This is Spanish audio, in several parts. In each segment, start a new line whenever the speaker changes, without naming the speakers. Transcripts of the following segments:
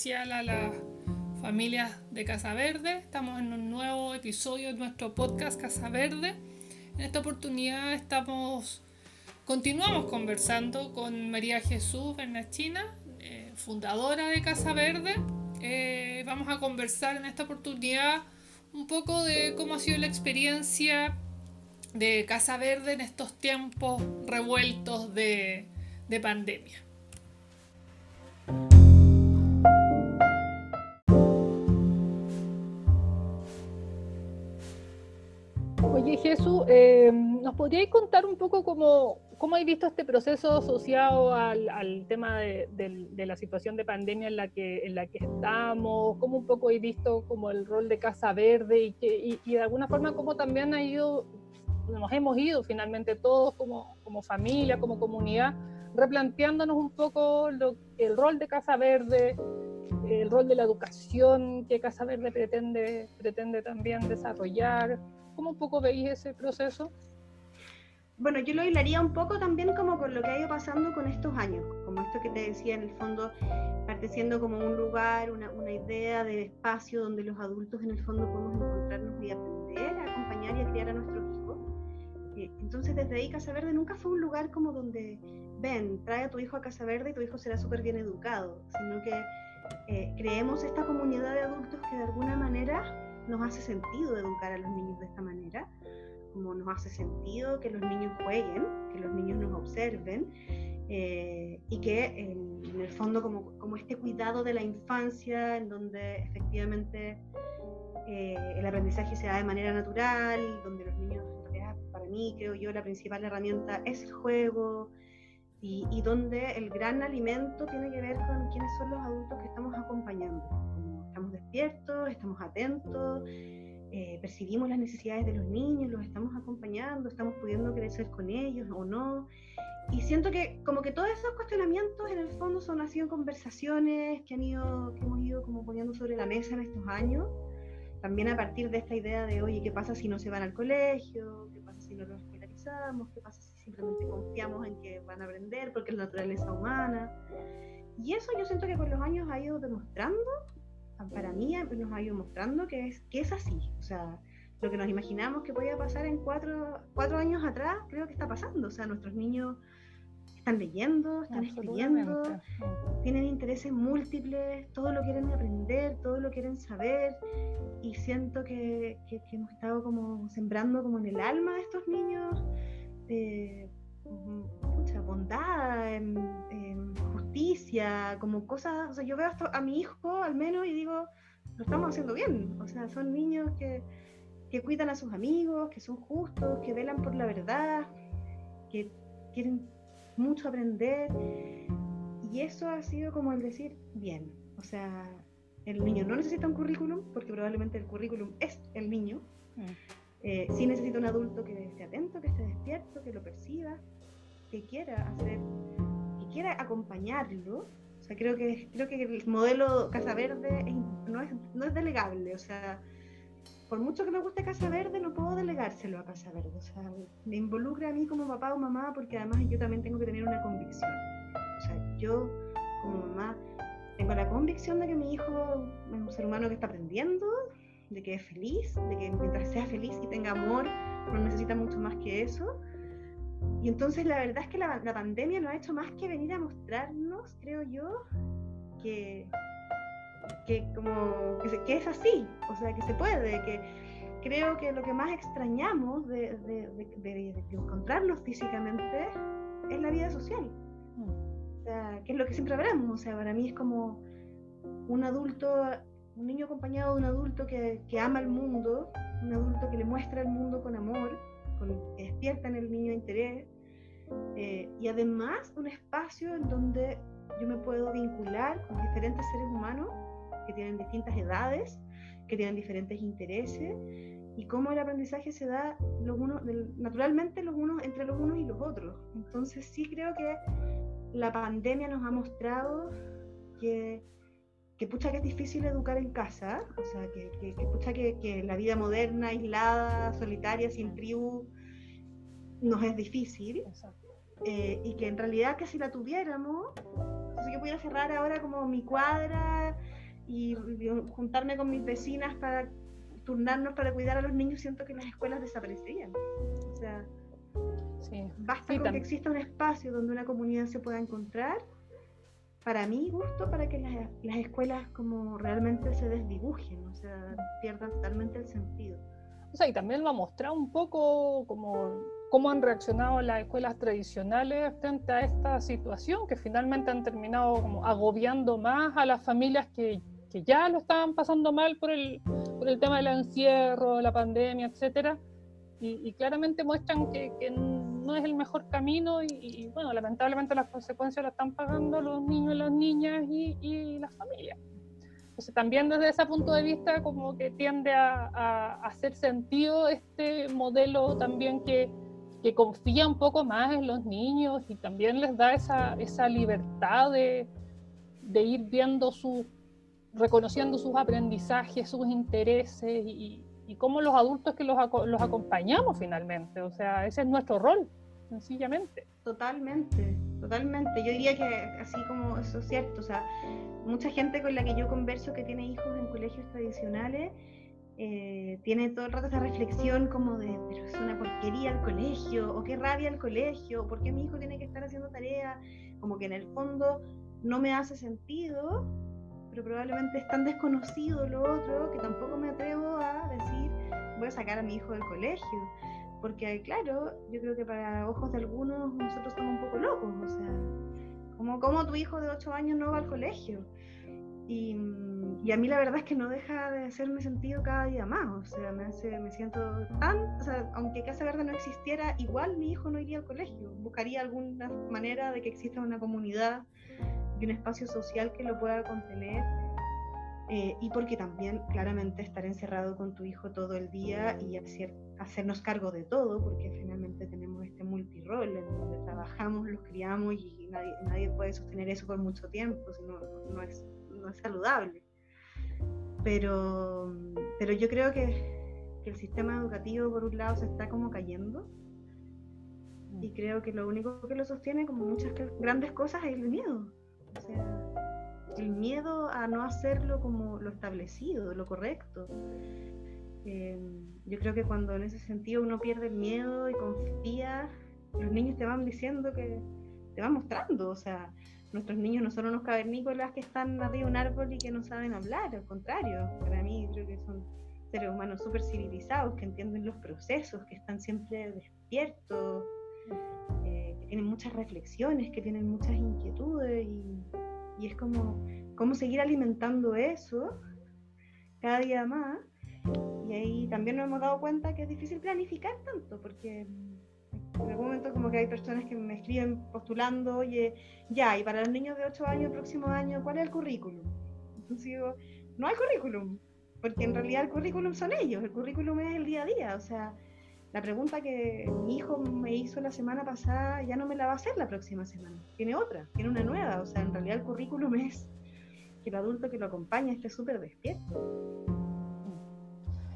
especial a las familias de Casa Verde. Estamos en un nuevo episodio de nuestro podcast Casa Verde. En esta oportunidad estamos, continuamos conversando con María Jesús Bernachina, eh, fundadora de Casa Verde. Eh, vamos a conversar en esta oportunidad un poco de cómo ha sido la experiencia de Casa Verde en estos tiempos revueltos de, de pandemia. Jesús, eh, ¿nos podríais contar un poco cómo, cómo habéis visto este proceso asociado al, al tema de, de, de, la situación de pandemia en la que, en la que estamos? ¿Cómo un poco habéis visto como el rol de Casa Verde y, que, y, y de alguna forma cómo también ha ido, nos hemos ido finalmente todos como, como familia, como comunidad, replanteándonos un poco lo, el rol de Casa Verde, el rol de la educación que Casa Verde pretende, pretende también desarrollar? ¿Cómo un poco veis ese proceso?
Bueno, yo lo hilaría un poco también como con lo que ha ido pasando con estos años, como esto que te decía, en el fondo, parte siendo como un lugar, una, una idea de espacio donde los adultos en el fondo podemos encontrarnos y aprender a acompañar y a criar a nuestros hijos. Eh, entonces, desde ahí Casa Verde nunca fue un lugar como donde, ven, trae a tu hijo a Casa Verde y tu hijo será súper bien educado, sino que eh, creemos esta comunidad de adultos que de alguna manera nos hace sentido educar a los niños de esta manera, como nos hace sentido que los niños jueguen, que los niños nos observen eh, y que en, el fondo como, como este cuidado de la infancia, en donde efectivamente eh, el aprendizaje se da de manera natural, donde los niños, para mí creo yo, la principal herramienta es el juego. Y, y donde el gran alimento tiene que ver con quiénes son los adultos que estamos acompañando estamos despiertos, estamos atentos, eh, percibimos las necesidades de los niños, los estamos acompañando, estamos pudiendo crecer con ellos o no. Y siento que como que todos esos cuestionamientos en el fondo son así conversaciones que, han ido, que hemos ido como poniendo sobre la mesa en estos años. También a partir de esta idea de, oye, ¿qué pasa si no se van al colegio? ¿Qué pasa si no los escolarizamos? ¿Qué pasa si simplemente confiamos en que van a aprender porque es la naturaleza humana? Y eso yo siento que con los años ha ido demostrando para mí nos ha ido mostrando que es, que es así. O sea, lo que nos imaginamos que podía pasar en cuatro, cuatro años atrás, creo que está pasando. O sea, nuestros niños están leyendo, están escribiendo, tienen intereses múltiples, todo lo quieren aprender, todo lo quieren saber. Y siento que, que, que hemos estado como sembrando como en el alma de estos niños. Eh, mucha bondad, en, en, justicia, como cosas, o sea, yo veo a mi hijo al menos y digo, lo estamos haciendo bien, o sea, son niños que, que cuidan a sus amigos, que son justos, que velan por la verdad, que quieren mucho aprender, y eso ha sido como el decir, bien, o sea, el niño no necesita un currículum, porque probablemente el currículum es el niño, mm. Eh, sí necesita un adulto que esté atento, que esté despierto, que lo perciba, que quiera hacer, quiera acompañarlo. O sea, creo que, creo que el modelo Casa Verde es, no, es, no es delegable. O sea, por mucho que me guste Casa Verde, no puedo delegárselo a Casa Verde. O sea, me involucra a mí como papá o mamá porque además yo también tengo que tener una convicción. O sea, yo como mamá tengo la convicción de que mi hijo es un ser humano que está aprendiendo, de que es feliz, de que mientras sea feliz y tenga amor, no necesita mucho más que eso. Y entonces la verdad es que la, la pandemia no ha hecho más que venir a mostrarnos, creo yo, que, que como que, que, es así, o sea, que se puede, que creo que lo que más extrañamos de, de, de, de encontrarnos físicamente es la vida social. O sea, que es lo que siempre hablamos, o sea, para mí es como un adulto un niño acompañado de un adulto que, que, ama el mundo, un adulto que le muestra el mundo con amor, con, que despierta en el niño interés, eh, y además un espacio en donde yo me puedo vincular con diferentes seres humanos que tienen distintas edades, que tienen diferentes intereses, y cómo el aprendizaje se da los unos, naturalmente los unos, entre los unos y los otros. Entonces sí creo que la pandemia nos ha mostrado que que pucha que es difícil educar en casa, o sea, que, que, que pucha que, que, la vida moderna, aislada, solitaria, sin tribu, nos es difícil. Eh, y que en realidad que si la tuviéramos, entonces yo pudiera cerrar ahora como mi cuadra y, juntarme con mis vecinas para turnarnos para cuidar a los niños, siento que las escuelas desaparecerían. O sea, basta con que exista un espacio donde una comunidad se pueda encontrar, para mi gusto, para que las, las escuelas como realmente se desdibujen, o sea, pierdan totalmente el sentido.
O sea, y también va a mostrar un poco como cómo han reaccionado las escuelas tradicionales frente a esta situación, que finalmente han terminado como agobiando más a las familias que, que ya lo estaban pasando mal por el, por el tema del encierro, la pandemia, etcétera, y, claramente muestran que, que, no es el mejor camino y, bueno, lamentablemente las consecuencias las están pagando los niños, las niñas y, y las familias. Entonces también desde ese punto de vista como que tiende a, a hacer sentido este modelo también que, que confía un poco más en los niños y también les da esa, esa libertad de, de ir viendo su, reconociendo sus aprendizajes, sus intereses y, y cómo los adultos que los, los acompañamos finalmente. O sea, ese es nuestro rol, sencillamente.
Totalmente, totalmente. Yo diría que así como eso es cierto, o sea, mucha gente con la que yo converso que tiene hijos en colegios tradicionales, eh, tiene todo el rato esa reflexión como de, pero es una porquería el colegio, o qué rabia el colegio, o por qué mi hijo tiene que estar haciendo tarea, como que en el fondo no me hace sentido, pero probablemente es tan desconocido lo otro que tampoco me atrevo a decir, voy a sacar a mi hijo del colegio. Porque claro, yo creo que para ojos de algunos nosotros somos un poco locos, o sea, como, como tu hijo de 8 años no va al colegio. Y, y, a mí la verdad es que no deja de hacerme sentido cada día más, o sea, me, hace, me siento tan, o sea, aunque Casa Verde no existiera, igual mi hijo no iría al colegio, buscaría alguna manera de que exista una comunidad y un espacio social que lo pueda contener. Eh, y porque también claramente estar encerrado con tu hijo todo el día y hacer, hacernos cargo de todo, porque finalmente tenemos este multirol en donde trabajamos, los criamos y nadie, nadie puede sostener eso por mucho tiempo, si no, no es no es saludable. Pero, pero yo creo que, el sistema educativo, por un lado, se está como cayendo. Y creo que lo único que lo sostiene, como muchas grandes cosas, es el miedo. O sea, el miedo a no hacerlo como lo establecido, lo correcto. Eh, yo creo que cuando en ese sentido uno pierde el miedo y confía, los niños te van diciendo que te van mostrando, o sea, nuestros niños no son unos cavernícolas que están arriba de un árbol y que no saben hablar, al contrario, para mí creo que son seres humanos súper civilizados, que entienden los procesos, que están siempre despiertos, eh, que tienen muchas reflexiones, que tienen muchas inquietudes y, y es como cómo seguir alimentando eso cada día más. Y ahí también nos hemos dado cuenta que es difícil planificar tanto, porque en algún momento como que hay personas que me escriben postulando, oye, ya, y para los niños de 8 años, próximo año, ¿cuál es el currículum? Entonces digo, no hay currículum, porque en realidad el currículum son ellos, el currículum es el día a día, o sea, la pregunta que mi hijo me hizo la semana pasada ya no me la va a hacer la próxima semana, tiene otra, tiene una nueva, o sea, en realidad el currículum es que el adulto que lo acompaña esté súper despierto.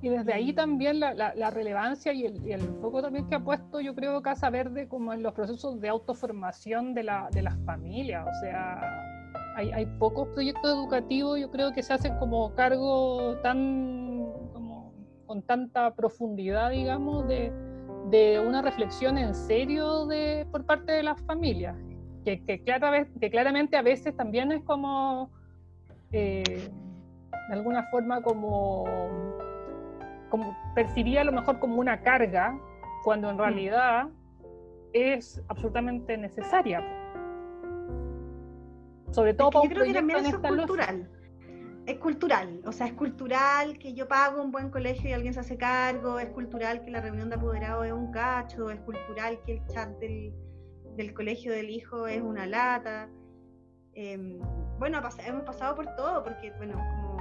Y desde ahí también la, relevancia y el, y el, foco también que ha puesto, yo creo, Casa Verde, como en los procesos de autoformación de, la, de las familias. O sea, hay, hay, pocos proyectos educativos, yo creo, que se hacen como cargo tan, con tanta profundidad, digamos, de, de una reflexión en serio de, por parte de las familias. Que, que, que claramente a veces también es como, eh, de alguna forma, como como, percibía a lo mejor como una carga, cuando en mm. realidad es absolutamente necesaria.
Sobre todo para yo creo que también es cultural. Es cultural, o sea, es cultural que yo pago un buen colegio y alguien se hace cargo, es cultural que la reunión de apoderados es un cacho, es cultural que el chat del, del colegio del hijo es una lata. Eh, bueno, hemos pasado por todo, porque, bueno, como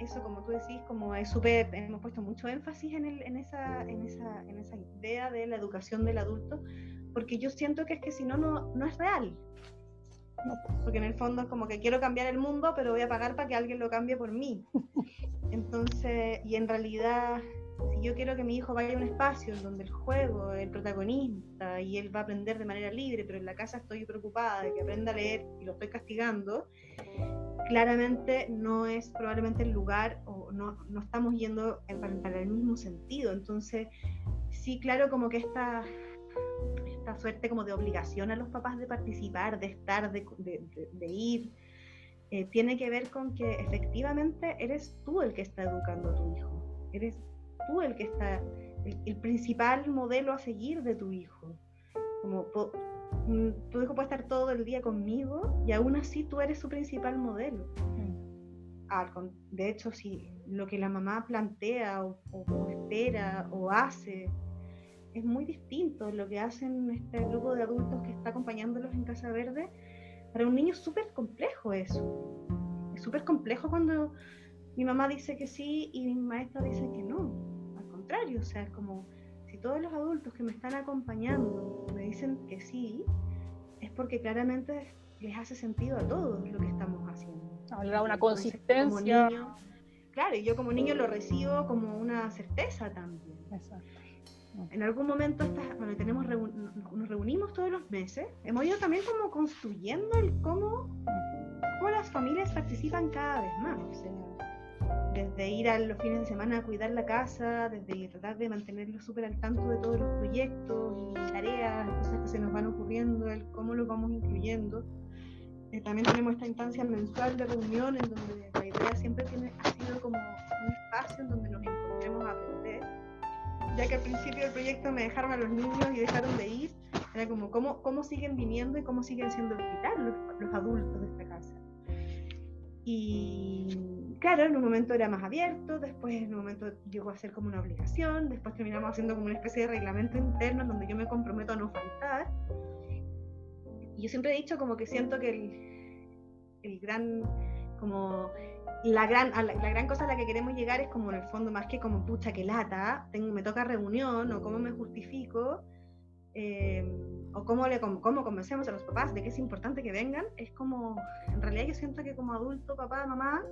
eso, como tú decís, como es súper, hemos puesto mucho énfasis en, el, en, esa, en, esa, en esa idea de la educación del adulto, porque yo siento que es que si no, no es real. Porque en el fondo es como que quiero cambiar el mundo, pero voy a pagar para que alguien lo cambie por mí. Entonces, y en realidad, si yo quiero que mi hijo vaya a un espacio en donde el juego el protagonista y él va a aprender de manera libre, pero en la casa estoy preocupada de que aprenda a leer y lo estoy castigando, claramente no es probablemente el lugar o no, no estamos yendo para, el mismo sentido. Entonces, sí, claro, como que esta, esta suerte como de obligación a los papás de participar, de estar, de, de, ir, eh, tiene que ver con que efectivamente eres tú el que está educando a tu hijo. Eres tú el que está, el, principal modelo a seguir de tu hijo. Como mm, tu hijo puede estar todo el día conmigo y aún así tú eres su principal modelo. de hecho, si lo que la mamá plantea o, espera o hace es muy distinto lo que hacen este grupo de adultos que está acompañándolos en Casa Verde, para un niño es súper complejo eso. Es súper complejo cuando mi mamá dice que sí y mi maestra dice que no contrario, o sea, es como si todos los adultos que me están acompañando me dicen que sí, es porque claramente les hace sentido a todos lo que estamos haciendo.
Habrá una consistencia.
claro, y yo como niño lo recibo como una certeza también. Exacto. En algún momento bueno, tenemos nos reunimos todos los meses, hemos ido también como construyendo el cómo, cómo las familias participan cada vez más. O sea, desde ir a los fines de semana a cuidar la casa, desde tratar de mantenerlos súper al tanto de todos los proyectos y tareas, cosas que se nos van ocurriendo, el cómo los vamos incluyendo. Eh, también tenemos esta instancia mensual de reunión en donde la idea siempre tiene, ha sido como un espacio en donde nos. Ya que al principio del proyecto me dejaron a los niños y dejaron de ir, era como cómo, cómo siguen viniendo y cómo siguen siendo vital los, los adultos de esta casa. Y claro, en un momento era más abierto, después en un momento llegó a ser como una obligación, después terminamos haciendo como una especie de reglamento interno donde yo me comprometo a no faltar. Y yo siempre he dicho como que siento que el, el gran, como la gran, la, gran cosa a la que queremos llegar es como en el fondo más que como pucha que lata, tengo, me toca reunión o cómo me justifico. Eh, o cómo, le, cómo, convencemos a los papás de que es importante que vengan, es como, en realidad yo siento que como adulto, papá, mamá,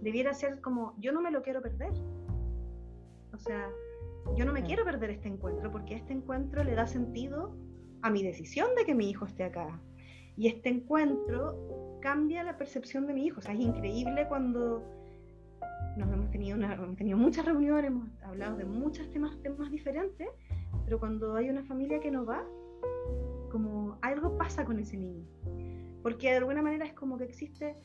debiera ser como, yo no me lo quiero perder. O sea, yo no me quiero perder este encuentro porque este encuentro le da sentido a mi decisión de que mi hijo esté acá. Y este encuentro cambia la percepción de mi hijo. O sea, es increíble cuando nos hemos tenido, hemos tenido muchas reuniones, hemos hablado de muchos temas, temas diferentes, pero cuando hay una familia que no va, como algo pasa con ese niño. Porque de alguna manera es como que existe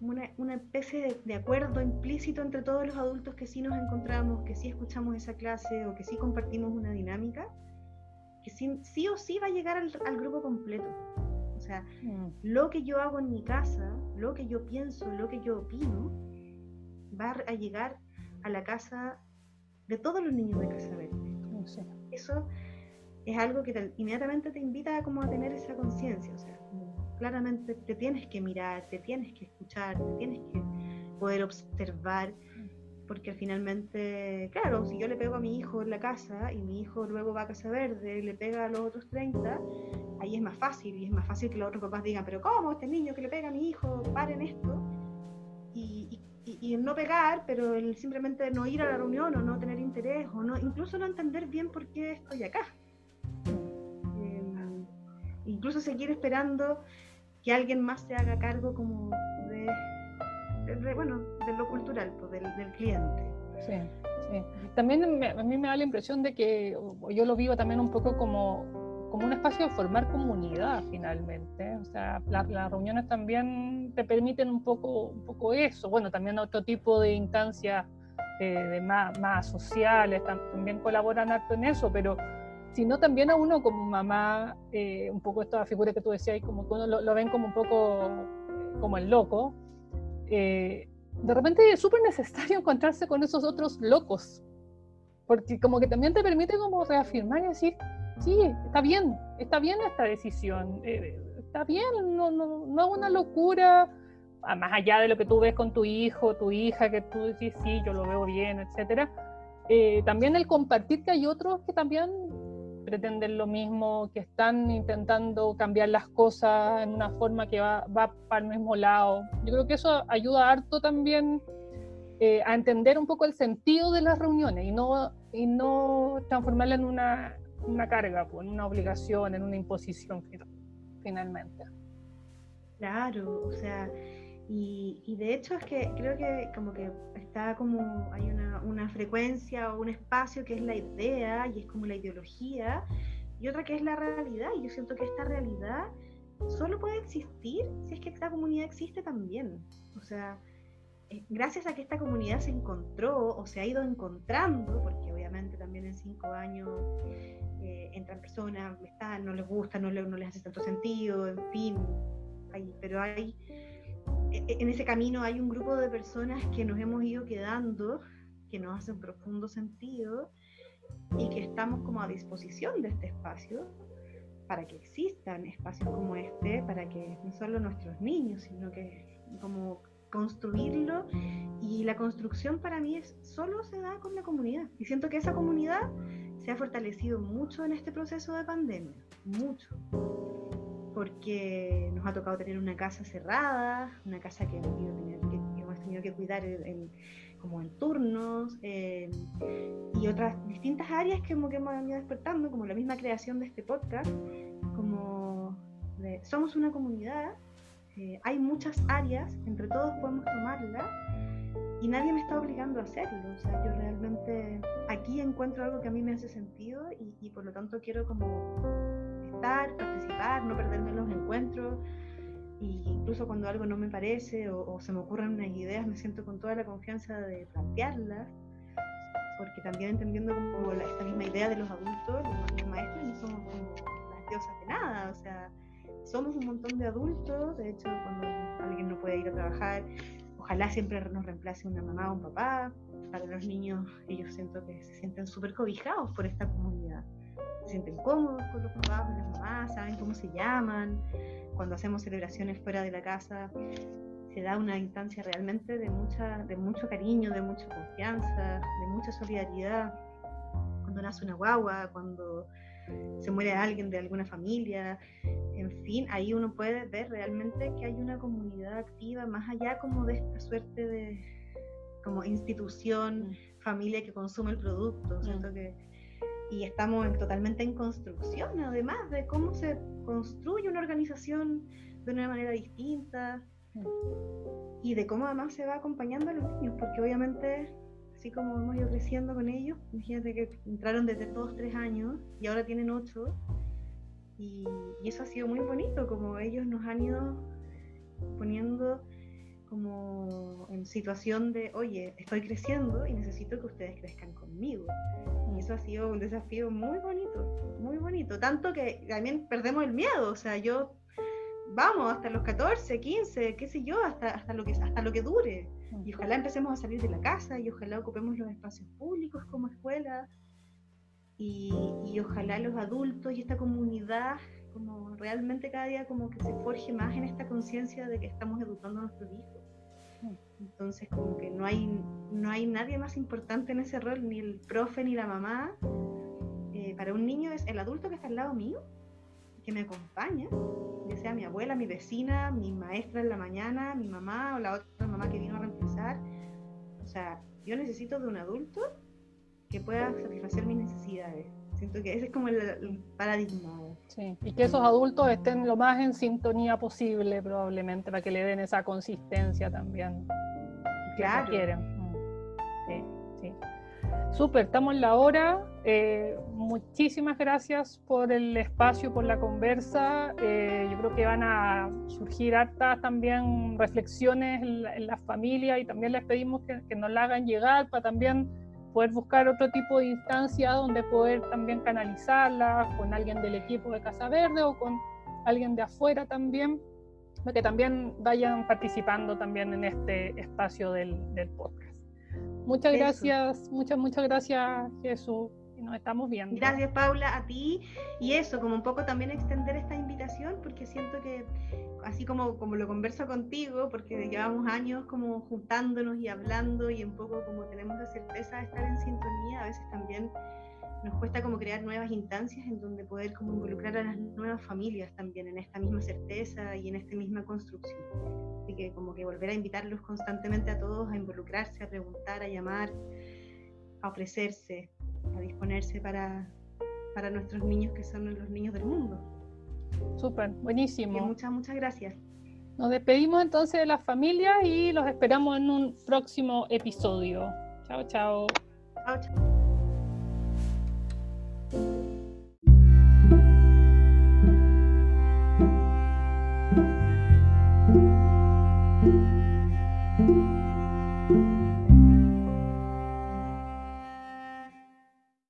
una, una especie de, acuerdo implícito entre todos los adultos que sí nos encontramos, que sí escuchamos esa clase o que sí compartimos una dinámica, que sí, sí o sí va a llegar al, grupo completo. O sea, mm. lo que yo hago en mi casa, lo que yo pienso, lo que yo opino, va a llegar a la casa de todos los niños de Casa Verde. Eso es algo que inmediatamente te invita a, como a tener esa conciencia. O sea, claramente te tienes que mirar, te tienes que escuchar, te tienes que poder observar, porque finalmente, claro, si yo le pego a mi hijo en la casa y mi hijo luego va a Casa Verde y le pega a los otros 30, ahí es más fácil y es más fácil que los otros papás digan, pero ¿cómo este niño que le pega a mi hijo? Paren esto. Y, y, no pegar, pero el simplemente no ir a la reunión o no tener interés o no, incluso no entender bien por qué estoy acá. Em, incluso seguir esperando que alguien más se haga cargo como de, bueno, de lo cultural, pues, del, del cliente.
Sí, sí. También a mí me da la impresión de que, yo lo vivo también un poco como, como un espacio de formar comunidad finalmente. O sea, las reuniones también te permiten un poco, un poco eso. Bueno, también otro tipo de instancias eh, de más, más sociales también colaboran harto en eso, pero sino también a uno como mamá, eh, un poco esta figura que tú decías, como que uno lo, ven como un poco eh, como el loco, eh, de repente es súper necesario encontrarse con esos otros locos, porque como que también te permite como reafirmar y decir, sí, está bien, está bien esta decisión, está bien, no, no, no es una locura, más allá de lo que tú ves con tu hijo, tu hija, que tú dices, sí, yo lo veo bien, etcétera. también el compartir que hay otros que también pretenden lo mismo, que están intentando cambiar las cosas en una forma que va, va para el mismo lado. Yo creo que eso ayuda harto también eh, a entender un poco el sentido de las reuniones y no, y no transformarla en una, una carga, pues, en una obligación, en una imposición finalmente.
Claro, o sea, Y, y, de hecho es que creo que como que está como, hay una, una, frecuencia o un espacio que es la idea y es como la ideología, y otra que es la realidad. Y yo siento que esta realidad solo puede existir si es que esta comunidad existe también. O sea, gracias a que esta comunidad se encontró o se ha ido encontrando, porque obviamente también en cinco años eh, entran personas, no les gusta, no, les hace tanto sentido, en fin, pero hay e, e, en ese camino hay un grupo de personas que nos hemos ido quedando, que nos hacen profundo sentido y que estamos como a disposición de este espacio para que existan espacios como este, para que no solo nuestros niños, sino que como construirlo y la construcción para mí es solo se da con la comunidad. Y siento que esa comunidad se ha fortalecido mucho en este proceso de pandemia, mucho. Porque nos ha tocado tener una casa cerrada, una casa que hemos, tenido que, cuidar como en turnos y otras distintas áreas que, hemos, que hemos ido despertando, como la misma creación de este podcast, como somos una comunidad, eh, hay muchas áreas, entre todos podemos tomarla y nadie me está obligando a hacerlo. O sea, yo realmente aquí encuentro algo que a mí me hace sentido y, por lo tanto quiero como participar, no perderme los encuentros. Y incluso cuando algo no me parece o, se me ocurren unas ideas, me siento con toda la confianza de plantearlas, porque también entendiendo como esta misma idea de los adultos, los, maestros no somos como las diosas de nada, o sea, somos un montón de adultos, de hecho cuando alguien no puede ir a trabajar, ojalá siempre nos reemplace una mamá o un papá, para los niños ellos siento que se sienten súper cobijados por esta comunidad se sienten cómodos con los papás, con las mamás, saben cómo se llaman. Cuando hacemos celebraciones fuera de la casa, se da una instancia realmente de, mucha, de mucho cariño, de mucha confianza, de mucha solidaridad. Cuando nace una guagua, cuando se muere alguien de alguna familia, en fin, ahí uno puede ver realmente que hay una comunidad activa, más allá como de esta suerte de como institución, mm. familia que consume el producto. Mm. Siento que y estamos totalmente en construcción, además de cómo se construye una organización de una manera distinta y de cómo además se va acompañando a los niños, porque obviamente, así como hemos ido creciendo con ellos, imagínate que entraron desde todos tres años y ahora tienen ocho, y, eso ha sido muy bonito, como ellos nos han ido poniendo como en situación de, oye, estoy creciendo y necesito que ustedes crezcan conmigo. Y eso ha sido un desafío muy bonito, muy bonito. Tanto que también perdemos el miedo. O sea, yo, vamos, hasta los 14, 15, qué sé yo, hasta, hasta, lo, que, hasta lo que dure. Y ojalá empecemos a salir de la casa y ojalá ocupemos los espacios públicos como escuela. Y, y ojalá los adultos y esta comunidad como realmente cada día como que se forje más en esta conciencia de que estamos educando a nuestros hijos. Entonces como que no hay, no hay nadie más importante en ese rol, ni el profe ni la mamá. Eh, para un niño es el adulto que está al lado mío, que me acompaña, ya sea mi abuela, mi vecina, mi maestra en la mañana, mi mamá o la otra mamá que vino a reemplazar. O sea, yo necesito de un adulto que pueda satisfacer mis necesidades Siento que ese es como el, paradigma.
Sí, y que esos adultos estén lo más en sintonía posible probablemente para que le den esa consistencia también.
Claro. Que quieren.
Mm. Sí, sí. Súper, estamos en la hora. Eh, muchísimas gracias por el espacio, por la conversa. Eh, yo creo que van a surgir hartas también reflexiones en, la, familia y también les pedimos que, que nos la hagan llegar para también poder buscar otro tipo de instancia donde poder también canalizarla con alguien del equipo de Casa Verde o con alguien de afuera también, para que también vayan participando también en este espacio del, podcast. Muchas gracias, muchas, muchas gracias Jesús nos estamos viendo.
Gracias Paula, a ti y eso, como un poco también extender esta invitación porque siento que así como, como lo converso contigo, porque llevamos años como juntándonos y hablando y un poco como tenemos la certeza de estar en sintonía, a veces también nos cuesta como crear nuevas instancias en donde poder como involucrar a las nuevas familias también en esta misma certeza y en esta misma construcción. Así que como que volver a invitarlos constantemente a todos a involucrarse, a preguntar, a llamar, a ofrecerse, disponerse para, para nuestros niños que son los niños del mundo.
Súper, buenísimo.
Y muchas, muchas gracias.
Nos despedimos entonces de la familia y los esperamos en un próximo episodio. Chao, chao. Chao, chao.